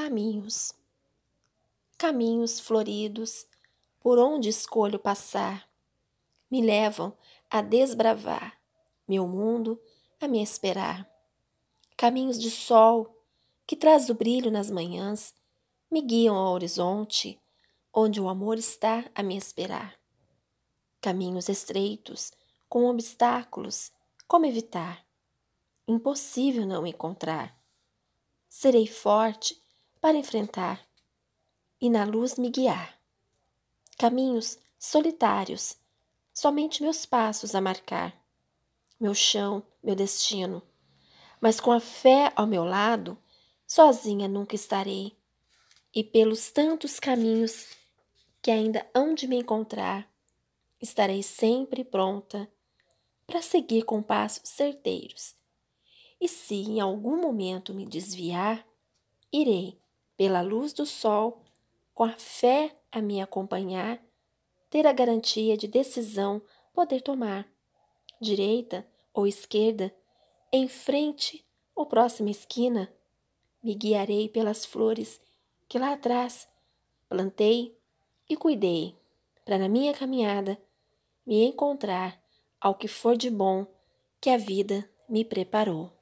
Caminhos. Caminhos floridos por onde escolho passar me levam a desbravar meu mundo a me esperar. Caminhos de sol que traz o brilho nas manhãs me guiam ao horizonte onde o amor está a me esperar. Caminhos estreitos com obstáculos, como evitar? Impossível não encontrar. Serei forte para enfrentar e na luz me guiar. Caminhos solitários, somente meus passos a marcar, meu chão, meu destino. Mas com a fé ao meu lado, sozinha nunca estarei. E pelos tantos caminhos que ainda hão de me encontrar, estarei sempre pronta para seguir com passos certeiros. E se em algum momento me desviar, irei, pela luz do sol, com a fé a me acompanhar, ter a garantia de decisão poder tomar. Direita ou esquerda, em frente ou próxima esquina, me guiarei pelas flores que lá atrás plantei e cuidei, para na minha caminhada me encontrar ao que for de bom que a vida me preparou.